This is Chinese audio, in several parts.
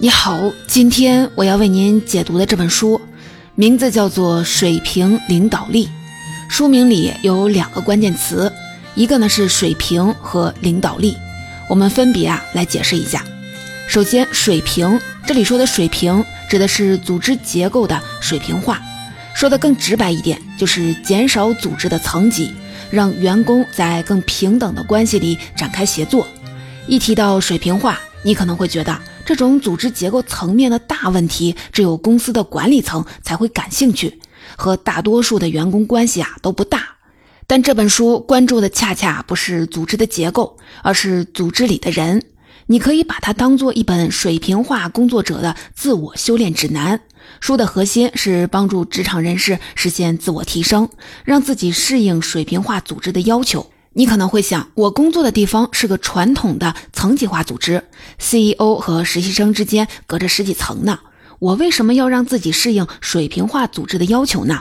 你好，今天我要为您解读的这本书，名字叫做《水平领导力》。书名里有两个关键词，一个呢是水平和领导力。我们分别啊来解释一下。首先，水平，这里说的水平指的是组织结构的水平化。说的更直白一点，就是减少组织的层级，让员工在更平等的关系里展开协作。一提到水平化，你可能会觉得。这种组织结构层面的大问题，只有公司的管理层才会感兴趣，和大多数的员工关系啊都不大。但这本书关注的恰恰不是组织的结构，而是组织里的人。你可以把它当做一本水平化工作者的自我修炼指南。书的核心是帮助职场人士实现自我提升，让自己适应水平化组织的要求。你可能会想，我工作的地方是个传统的层级化组织，CEO 和实习生之间隔着十几层呢，我为什么要让自己适应水平化组织的要求呢？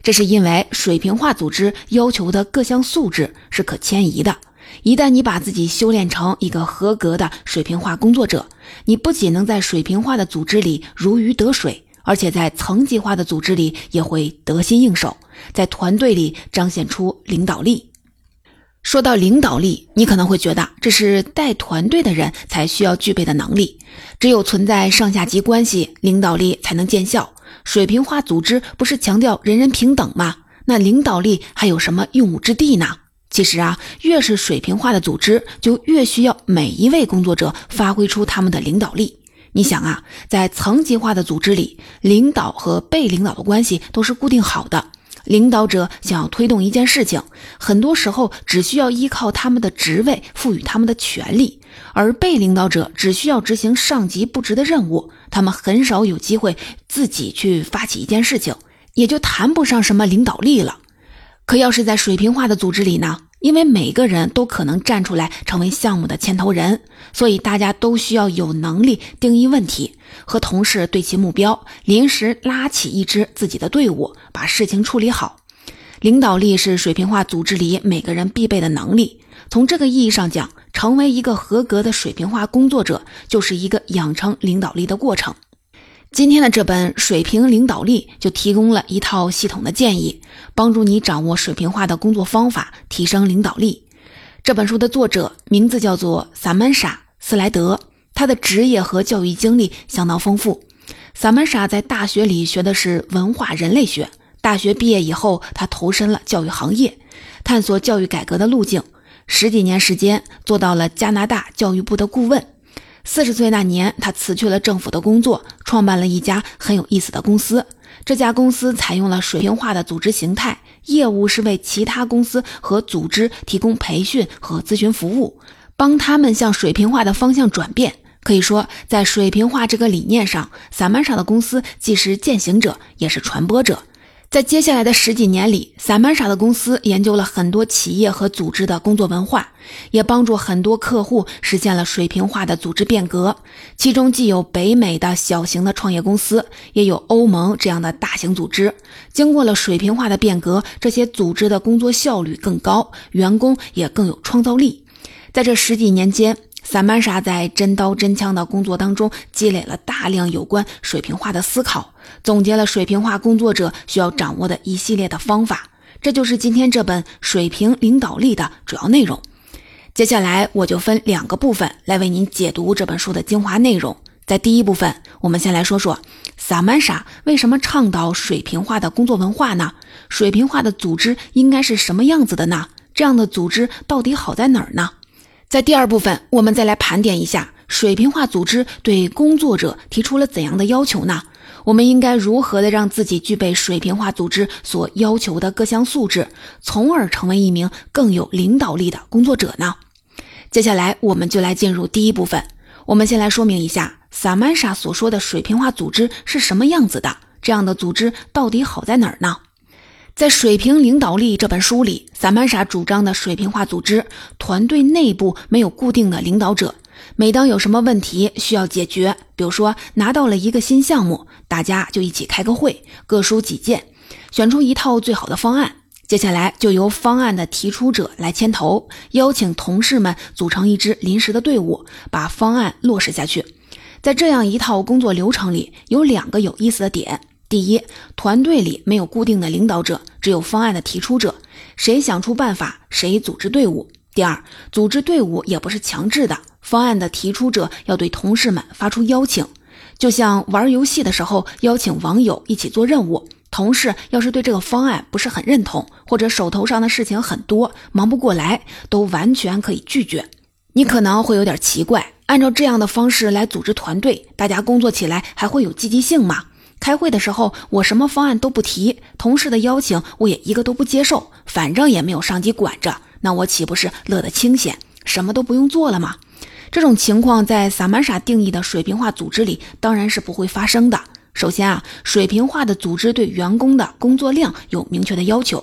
这是因为水平化组织要求的各项素质是可迁移的。一旦你把自己修炼成一个合格的水平化工作者，你不仅能在水平化的组织里如鱼得水，而且在层级化的组织里也会得心应手，在团队里彰显出领导力。说到领导力，你可能会觉得这是带团队的人才需要具备的能力。只有存在上下级关系，领导力才能见效。水平化组织不是强调人人平等吗？那领导力还有什么用武之地呢？其实啊，越是水平化的组织，就越需要每一位工作者发挥出他们的领导力。你想啊，在层级化的组织里，领导和被领导的关系都是固定好的。领导者想要推动一件事情，很多时候只需要依靠他们的职位赋予他们的权利，而被领导者只需要执行上级布置的任务，他们很少有机会自己去发起一件事情，也就谈不上什么领导力了。可要是在水平化的组织里呢？因为每个人都可能站出来成为项目的牵头人，所以大家都需要有能力定义问题，和同事对齐目标，临时拉起一支自己的队伍，把事情处理好。领导力是水平化组织里每个人必备的能力。从这个意义上讲，成为一个合格的水平化工作者，就是一个养成领导力的过程。今天的这本《水平领导力》就提供了一套系统的建议，帮助你掌握水平化的工作方法，提升领导力。这本书的作者名字叫做萨曼莎·斯莱德，他的职业和教育经历相当丰富。萨曼莎在大学里学的是文化人类学，大学毕业以后，他投身了教育行业，探索教育改革的路径，十几年时间做到了加拿大教育部的顾问。四十岁那年，他辞去了政府的工作，创办了一家很有意思的公司。这家公司采用了水平化的组织形态，业务是为其他公司和组织提供培训和咨询服务，帮他们向水平化的方向转变。可以说，在水平化这个理念上，萨曼莎的公司既是践行者，也是传播者。在接下来的十几年里，萨曼莎的公司研究了很多企业和组织的工作文化，也帮助很多客户实现了水平化的组织变革。其中既有北美的小型的创业公司，也有欧盟这样的大型组织。经过了水平化的变革，这些组织的工作效率更高，员工也更有创造力。在这十几年间，萨曼莎在真刀真枪的工作当中积累了大量有关水平化的思考，总结了水平化工作者需要掌握的一系列的方法。这就是今天这本《水平领导力》的主要内容。接下来我就分两个部分来为您解读这本书的精华内容。在第一部分，我们先来说说萨曼莎为什么倡导水平化的工作文化呢？水平化的组织应该是什么样子的呢？这样的组织到底好在哪儿呢？在第二部分，我们再来盘点一下水平化组织对工作者提出了怎样的要求呢？我们应该如何的让自己具备水平化组织所要求的各项素质，从而成为一名更有领导力的工作者呢？接下来，我们就来进入第一部分。我们先来说明一下萨曼莎所说的水平化组织是什么样子的，这样的组织到底好在哪儿呢？在《水平领导力》这本书里，萨曼莎主张的水平化组织团队内部没有固定的领导者，每当有什么问题需要解决，比如说拿到了一个新项目，大家就一起开个会，各抒己见，选出一套最好的方案。接下来就由方案的提出者来牵头，邀请同事们组成一支临时的队伍，把方案落实下去。在这样一套工作流程里，有两个有意思的点：第一，团队里没有固定的领导者，只有方案的提出者，谁想出办法，谁组织队伍；第二，组织队伍也不是强制的，方案的提出者要对同事们发出邀请，就像玩游戏的时候邀请网友一起做任务。同事要是对这个方案不是很认同，或者手头上的事情很多，忙不过来，都完全可以拒绝。你可能会有点奇怪，按照这样的方式来组织团队，大家工作起来还会有积极性吗？开会的时候我什么方案都不提，同事的邀请我也一个都不接受，反正也没有上级管着，那我岂不是乐得清闲，什么都不用做了吗？这种情况在萨曼莎定义的水平化组织里当然是不会发生的。首先啊，水平化的组织对员工的工作量有明确的要求。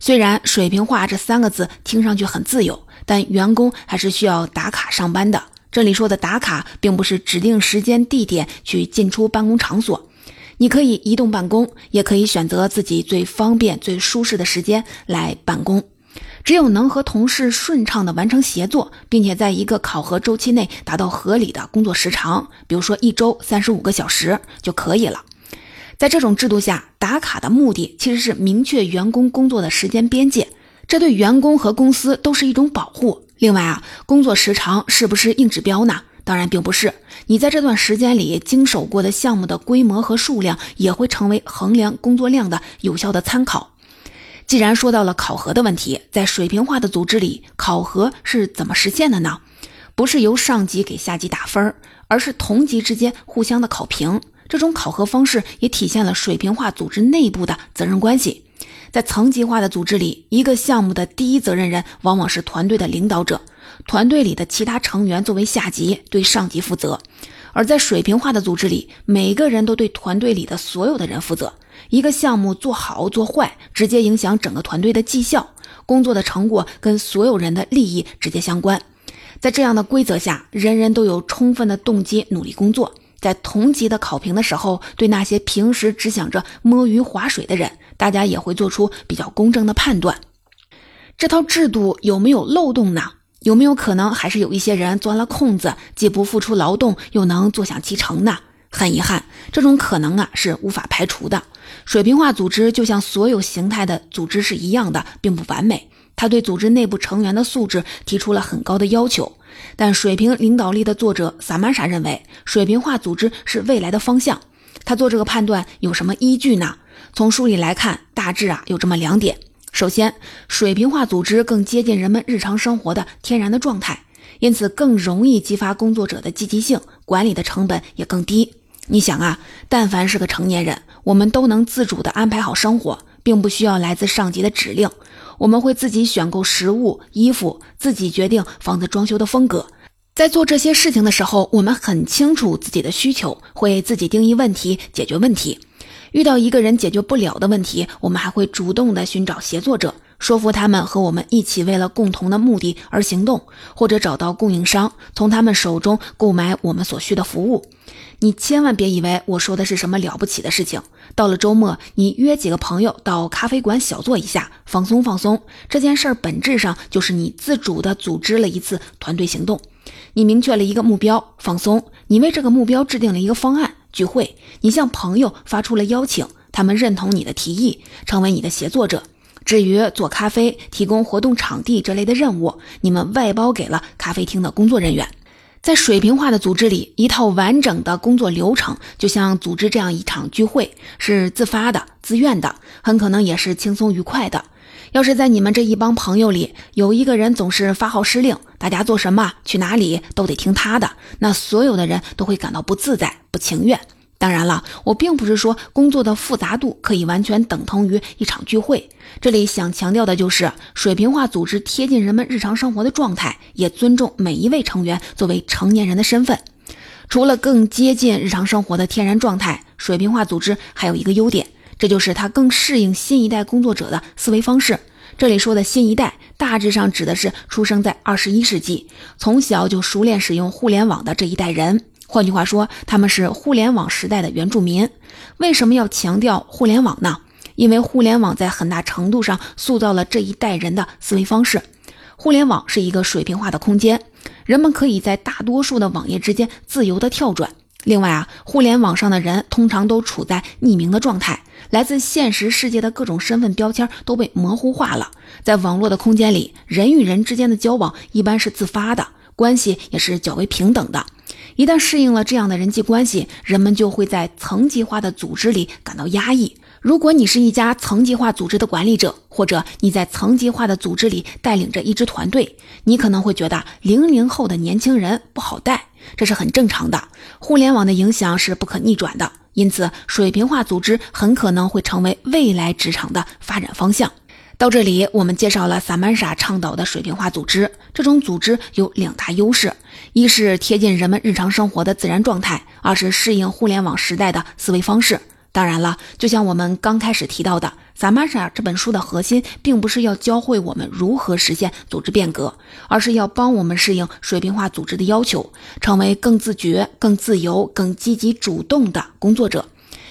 虽然“水平化”这三个字听上去很自由，但员工还是需要打卡上班的。这里说的打卡，并不是指定时间地点去进出办公场所，你可以移动办公，也可以选择自己最方便、最舒适的时间来办公。只有能和同事顺畅地完成协作，并且在一个考核周期内达到合理的工作时长，比如说一周三十五个小时就可以了。在这种制度下，打卡的目的其实是明确员工工作的时间边界，这对员工和公司都是一种保护。另外啊，工作时长是不是硬指标呢？当然并不是。你在这段时间里经手过的项目的规模和数量，也会成为衡量工作量的有效的参考。既然说到了考核的问题，在水平化的组织里，考核是怎么实现的呢？不是由上级给下级打分，而是同级之间互相的考评。这种考核方式也体现了水平化组织内部的责任关系。在层级化的组织里，一个项目的第一责任人往往是团队的领导者，团队里的其他成员作为下级对上级负责；而在水平化的组织里，每个人都对团队里的所有的人负责。一个项目做好做坏，直接影响整个团队的绩效，工作的成果跟所有人的利益直接相关。在这样的规则下，人人都有充分的动机努力工作。在同级的考评的时候，对那些平时只想着摸鱼划水的人，大家也会做出比较公正的判断。这套制度有没有漏洞呢？有没有可能还是有一些人钻了空子，既不付出劳动，又能坐享其成呢？很遗憾，这种可能啊是无法排除的。水平化组织就像所有形态的组织是一样的，并不完美。它对组织内部成员的素质提出了很高的要求。但水平领导力的作者萨曼莎认为，水平化组织是未来的方向。他做这个判断有什么依据呢？从书里来看，大致啊有这么两点：首先，水平化组织更接近人们日常生活的天然的状态，因此更容易激发工作者的积极性，管理的成本也更低。你想啊，但凡是个成年人，我们都能自主地安排好生活，并不需要来自上级的指令。我们会自己选购食物、衣服，自己决定房子装修的风格。在做这些事情的时候，我们很清楚自己的需求，会自己定义问题、解决问题。遇到一个人解决不了的问题，我们还会主动的寻找协作者。说服他们和我们一起为了共同的目的而行动，或者找到供应商，从他们手中购买我们所需的服务。你千万别以为我说的是什么了不起的事情。到了周末，你约几个朋友到咖啡馆小坐一下，放松放松。这件事儿本质上就是你自主的组织了一次团队行动。你明确了一个目标，放松。你为这个目标制定了一个方案，聚会。你向朋友发出了邀请，他们认同你的提议，成为你的协作者。至于做咖啡、提供活动场地这类的任务，你们外包给了咖啡厅的工作人员。在水平化的组织里，一套完整的工作流程，就像组织这样一场聚会，是自发的、自愿的，很可能也是轻松愉快的。要是在你们这一帮朋友里，有一个人总是发号施令，大家做什么、去哪里都得听他的，那所有的人都会感到不自在、不情愿。当然了，我并不是说工作的复杂度可以完全等同于一场聚会。这里想强调的就是，水平化组织贴近人们日常生活的状态，也尊重每一位成员作为成年人的身份。除了更接近日常生活的天然状态，水平化组织还有一个优点，这就是它更适应新一代工作者的思维方式。这里说的新一代，大致上指的是出生在二十一世纪，从小就熟练使用互联网的这一代人。换句话说，他们是互联网时代的原住民。为什么要强调互联网呢？因为互联网在很大程度上塑造了这一代人的思维方式。互联网是一个水平化的空间，人们可以在大多数的网页之间自由的跳转。另外啊，互联网上的人通常都处在匿名的状态，来自现实世界的各种身份标签都被模糊化了。在网络的空间里，人与人之间的交往一般是自发的，关系也是较为平等的。一旦适应了这样的人际关系，人们就会在层级化的组织里感到压抑。如果你是一家层级化组织的管理者，或者你在层级化的组织里带领着一支团队，你可能会觉得零零后的年轻人不好带，这是很正常的。互联网的影响是不可逆转的，因此水平化组织很可能会成为未来职场的发展方向。到这里，我们介绍了萨曼莎倡导的水平化组织。这种组织有两大优势：一是贴近人们日常生活的自然状态，二是适应互联网时代的思维方式。当然了，就像我们刚开始提到的，《萨玛莎》这本书的核心并不是要教会我们如何实现组织变革，而是要帮我们适应水平化组织的要求，成为更自觉、更自由、更积极主动的工作者。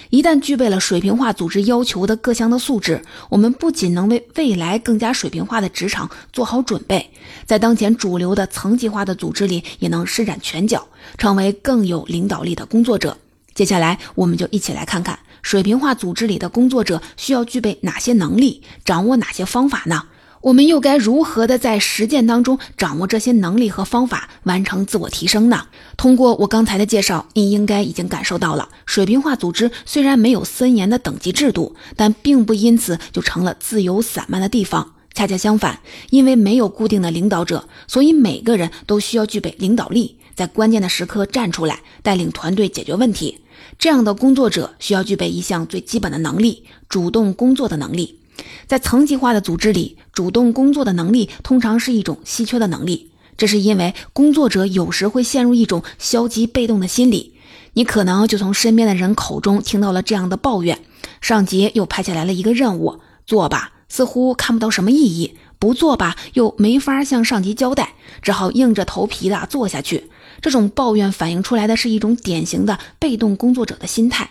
一旦具备了水平化组织要求的各项的素质，我们不仅能为未来更加水平化的职场做好准备，在当前主流的层级化的组织里也能施展拳脚，成为更有领导力的工作者。接下来，我们就一起来看看。水平化组织里的工作者需要具备哪些能力，掌握哪些方法呢？我们又该如何的在实践当中掌握这些能力和方法，完成自我提升呢？通过我刚才的介绍，你应该已经感受到了，水平化组织虽然没有森严的等级制度，但并不因此就成了自由散漫的地方。恰恰相反，因为没有固定的领导者，所以每个人都需要具备领导力，在关键的时刻站出来，带领团队解决问题。这样的工作者需要具备一项最基本的能力——主动工作的能力。在层级化的组织里，主动工作的能力通常是一种稀缺的能力。这是因为工作者有时会陷入一种消极被动的心理。你可能就从身边的人口中听到了这样的抱怨：上级又派下来了一个任务，做吧，似乎看不到什么意义；不做吧，又没法向上级交代，只好硬着头皮的做下去。这种抱怨反映出来的是一种典型的被动工作者的心态。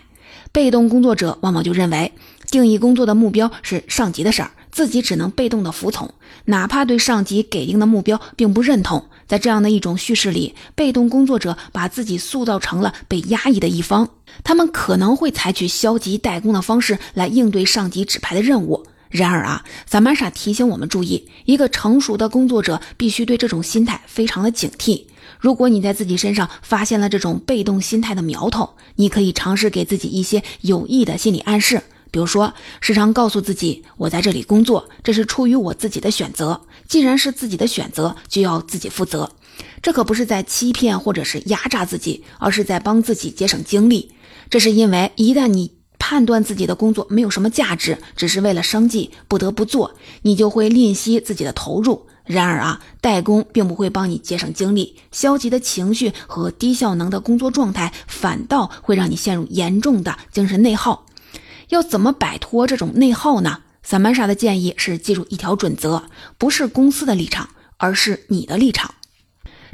被动工作者往往就认为，定义工作的目标是上级的事儿，自己只能被动的服从，哪怕对上级给定的目标并不认同。在这样的一种叙事里，被动工作者把自己塑造成了被压抑的一方，他们可能会采取消极怠工的方式来应对上级指派的任务。然而啊，萨曼莎提醒我们注意，一个成熟的工作者必须对这种心态非常的警惕。如果你在自己身上发现了这种被动心态的苗头，你可以尝试给自己一些有益的心理暗示，比如说，时常告诉自己：“我在这里工作，这是出于我自己的选择。既然是自己的选择，就要自己负责。”这可不是在欺骗或者是压榨自己，而是在帮自己节省精力。这是因为一旦你判断自己的工作没有什么价值，只是为了生计不得不做，你就会吝惜自己的投入。然而啊，代工并不会帮你节省精力，消极的情绪和低效能的工作状态反倒会让你陷入严重的精神内耗。要怎么摆脱这种内耗呢？萨曼莎的建议是记住一条准则：不是公司的立场，而是你的立场。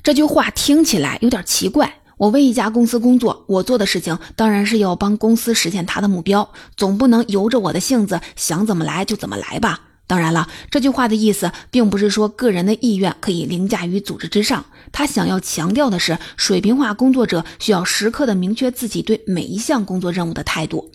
这句话听起来有点奇怪。我为一家公司工作，我做的事情当然是要帮公司实现他的目标，总不能由着我的性子想怎么来就怎么来吧。当然了，这句话的意思并不是说个人的意愿可以凌驾于组织之上。他想要强调的是，水平化工作者需要时刻的明确自己对每一项工作任务的态度。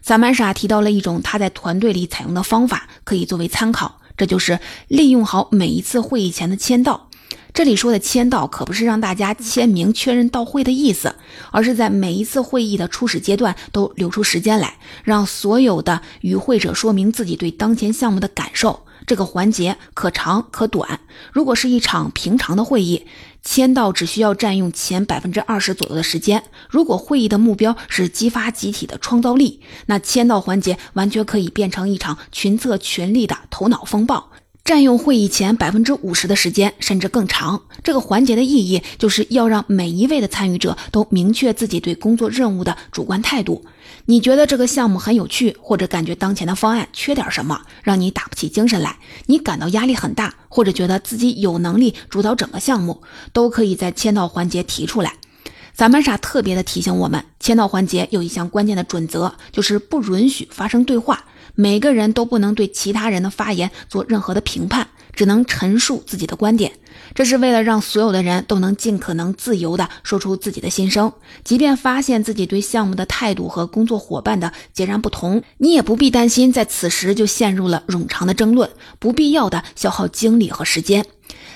萨曼莎提到了一种他在团队里采用的方法，可以作为参考，这就是利用好每一次会议前的签到。这里说的签到可不是让大家签名确认到会的意思，而是在每一次会议的初始阶段都留出时间来，让所有的与会者说明自己对当前项目的感受。这个环节可长可短。如果是一场平常的会议，签到只需要占用前百分之二十左右的时间。如果会议的目标是激发集体的创造力，那签到环节完全可以变成一场群策群力的头脑风暴。占用会议前百分之五十的时间，甚至更长。这个环节的意义就是要让每一位的参与者都明确自己对工作任务的主观态度。你觉得这个项目很有趣，或者感觉当前的方案缺点什么，让你打不起精神来，你感到压力很大，或者觉得自己有能力主导整个项目，都可以在签到环节提出来。萨曼莎特别的提醒我们，签到环节有一项关键的准则，就是不允许发生对话。每个人都不能对其他人的发言做任何的评判，只能陈述自己的观点。这是为了让所有的人都能尽可能自由地说出自己的心声，即便发现自己对项目的态度和工作伙伴的截然不同，你也不必担心在此时就陷入了冗长的争论，不必要的消耗精力和时间。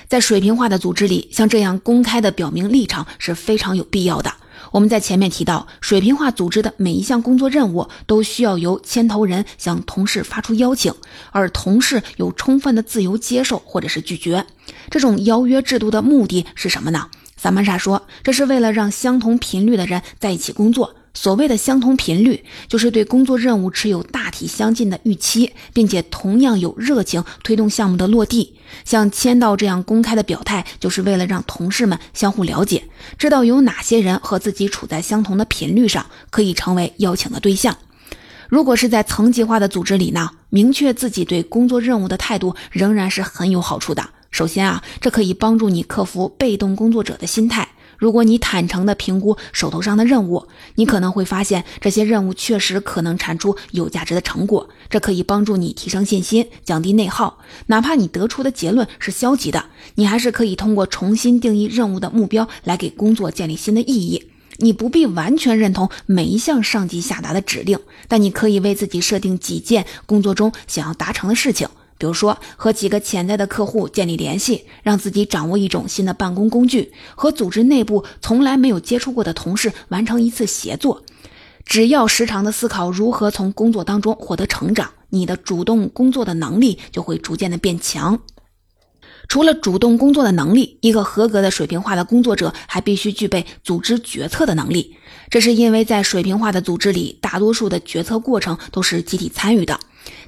在水平化的组织里，像这样公开的表明立场是非常有必要的。我们在前面提到，水平化组织的每一项工作任务都需要由牵头人向同事发出邀请，而同事有充分的自由接受或者是拒绝。这种邀约制度的目的是什么呢？萨曼莎说，这是为了让相同频率的人在一起工作。所谓的相同频率，就是对工作任务持有大体相近的预期，并且同样有热情推动项目的落地。像签到这样公开的表态，就是为了让同事们相互了解，知道有哪些人和自己处在相同的频率上，可以成为邀请的对象。如果是在层级化的组织里呢，明确自己对工作任务的态度，仍然是很有好处的。首先啊，这可以帮助你克服被动工作者的心态。如果你坦诚地评估手头上的任务，你可能会发现这些任务确实可能产出有价值的成果，这可以帮助你提升信心，降低内耗。哪怕你得出的结论是消极的，你还是可以通过重新定义任务的目标来给工作建立新的意义。你不必完全认同每一项上级下达的指令，但你可以为自己设定几件工作中想要达成的事情。比如说，和几个潜在的客户建立联系，让自己掌握一种新的办公工具；和组织内部从来没有接触过的同事完成一次协作。只要时常的思考如何从工作当中获得成长，你的主动工作的能力就会逐渐的变强。除了主动工作的能力，一个合格的水平化的工作者还必须具备组织决策的能力。这是因为在水平化的组织里，大多数的决策过程都是集体参与的。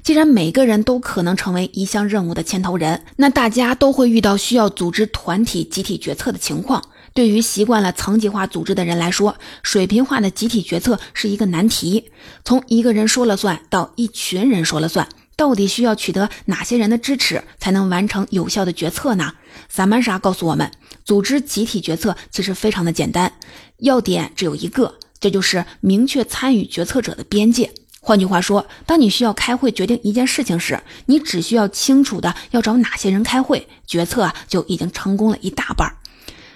既然每个人都可能成为一项任务的牵头人，那大家都会遇到需要组织团体集体决策的情况。对于习惯了层级化组织的人来说，水平化的集体决策是一个难题。从一个人说了算到一群人说了算，到底需要取得哪些人的支持才能完成有效的决策呢？萨曼莎告诉我们，组织集体决策其实非常的简单，要点只有一个，这就是明确参与决策者的边界。换句话说，当你需要开会决定一件事情时，你只需要清楚的要找哪些人开会，决策就已经成功了一大半。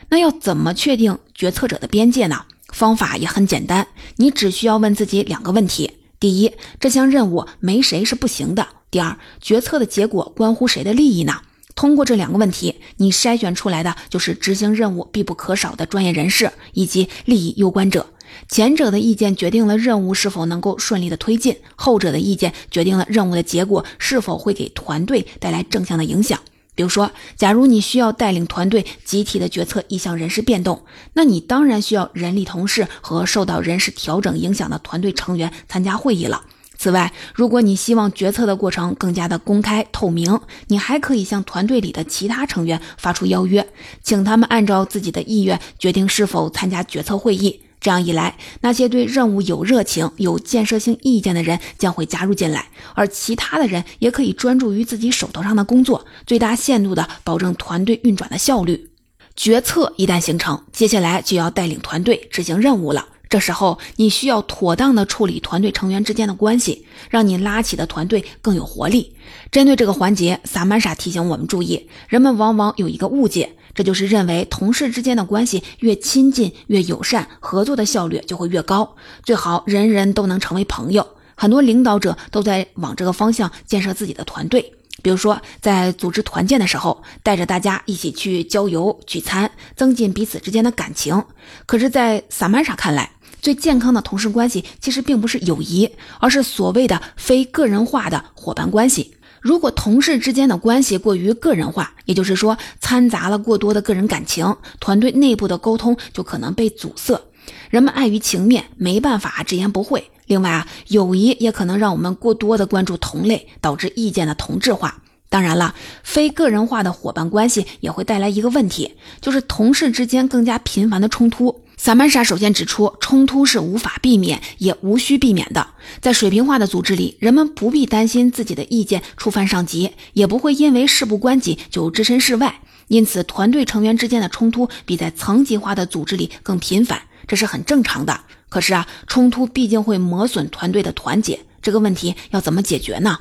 那要怎么确定决策者的边界呢？方法也很简单，你只需要问自己两个问题：第一，这项任务没谁是不行的；第二，决策的结果关乎谁的利益呢？通过这两个问题，你筛选出来的就是执行任务必不可少的专业人士以及利益攸关者。前者的意见决定了任务是否能够顺利的推进，后者的意见决定了任务的结果是否会给团队带来正向的影响。比如说，假如你需要带领团队集体的决策一项人事变动，那你当然需要人力同事和受到人事调整影响的团队成员参加会议了。此外，如果你希望决策的过程更加的公开透明，你还可以向团队里的其他成员发出邀约，请他们按照自己的意愿决定是否参加决策会议。这样一来，那些对任务有热情、有建设性意见的人将会加入进来，而其他的人也可以专注于自己手头上的工作，最大限度地保证团队运转的效率。决策一旦形成，接下来就要带领团队执行任务了。这时候，你需要妥当地处理团队成员之间的关系，让你拉起的团队更有活力。针对这个环节，萨曼莎提醒我们注意：人们往往有一个误解。这就是认为同事之间的关系越亲近越友善，合作的效率就会越高。最好人人都能成为朋友。很多领导者都在往这个方向建设自己的团队，比如说在组织团建的时候，带着大家一起去郊游、聚餐，增进彼此之间的感情。可是，在萨曼莎看来，最健康的同事关系其实并不是友谊，而是所谓的非个人化的伙伴关系。如果同事之间的关系过于个人化，也就是说掺杂了过多的个人感情，团队内部的沟通就可能被阻塞。人们碍于情面，没办法直言不讳。另外啊，友谊也可能让我们过多的关注同类，导致意见的同质化。当然了，非个人化的伙伴关系也会带来一个问题，就是同事之间更加频繁的冲突。萨曼莎首先指出，冲突是无法避免也无需避免的。在水平化的组织里，人们不必担心自己的意见触犯上级，也不会因为事不关己就置身事外。因此，团队成员之间的冲突比在层级化的组织里更频繁，这是很正常的。可是啊，冲突毕竟会磨损团队的团结，这个问题要怎么解决呢？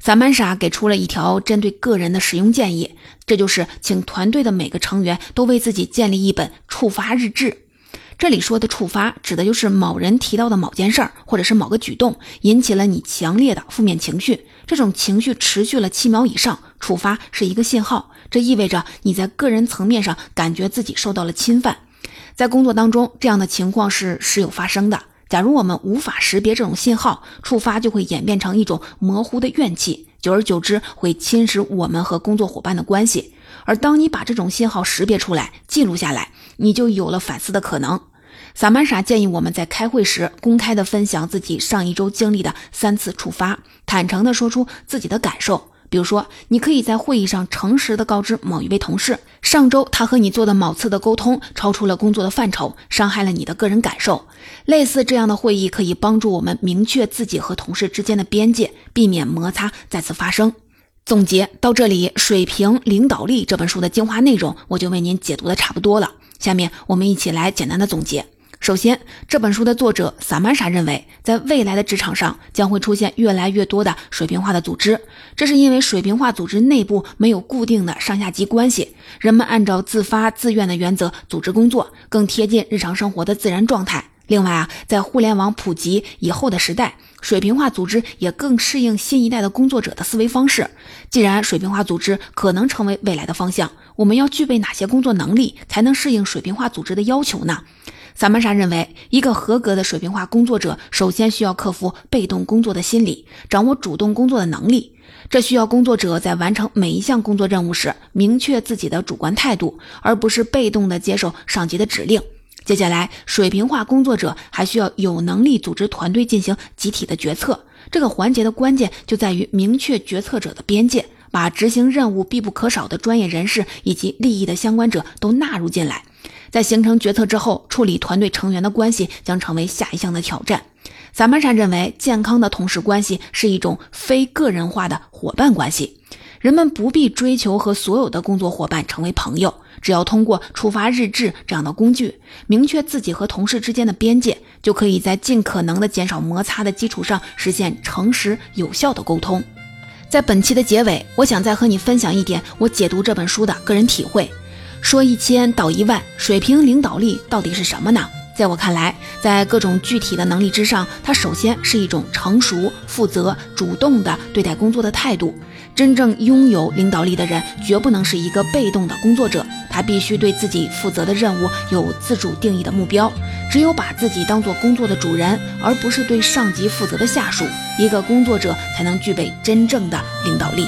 萨曼莎给出了一条针对个人的使用建议，这就是请团队的每个成员都为自己建立一本触发日志。这里说的触发，指的就是某人提到的某件事儿，或者是某个举动，引起了你强烈的负面情绪。这种情绪持续了七秒以上，触发是一个信号，这意味着你在个人层面上感觉自己受到了侵犯。在工作当中，这样的情况是时有发生的。假如我们无法识别这种信号，触发就会演变成一种模糊的怨气，久而久之会侵蚀我们和工作伙伴的关系。而当你把这种信号识别出来、记录下来，你就有了反思的可能。萨曼莎建议我们在开会时公开的分享自己上一周经历的三次触发，坦诚的说出自己的感受。比如说，你可以在会议上诚实的告知某一位同事，上周他和你做的某次的沟通超出了工作的范畴，伤害了你的个人感受。类似这样的会议可以帮助我们明确自己和同事之间的边界，避免摩擦再次发生。总结到这里，《水平领导力》这本书的精华内容我就为您解读的差不多了。下面我们一起来简单的总结。首先，这本书的作者萨曼莎认为，在未来的职场上将会出现越来越多的水平化的组织，这是因为水平化组织内部没有固定的上下级关系，人们按照自发自愿的原则组织工作，更贴近日常生活的自然状态。另外啊，在互联网普及以后的时代，水平化组织也更适应新一代的工作者的思维方式。既然水平化组织可能成为未来的方向，我们要具备哪些工作能力才能适应水平化组织的要求呢？萨曼莎认为，一个合格的水平化工作者首先需要克服被动工作的心理，掌握主动工作的能力。这需要工作者在完成每一项工作任务时，明确自己的主观态度，而不是被动地接受上级的指令。接下来，水平化工作者还需要有能力组织团队进行集体的决策。这个环节的关键就在于明确决策者的边界，把执行任务必不可少的专业人士以及利益的相关者都纳入进来。在形成决策之后，处理团队成员的关系将成为下一项的挑战。萨曼莎认为，健康的同事关系是一种非个人化的伙伴关系。人们不必追求和所有的工作伙伴成为朋友，只要通过触发日志这样的工具，明确自己和同事之间的边界，就可以在尽可能的减少摩擦的基础上，实现诚实有效的沟通。在本期的结尾，我想再和你分享一点我解读这本书的个人体会。说一千道一万，水平领导力到底是什么呢？在我看来，在各种具体的能力之上，它首先是一种成熟、负责、主动的对待工作的态度。真正拥有领导力的人，绝不能是一个被动的工作者，他必须对自己负责的任务有自主定义的目标。只有把自己当做工作的主人，而不是对上级负责的下属，一个工作者才能具备真正的领导力。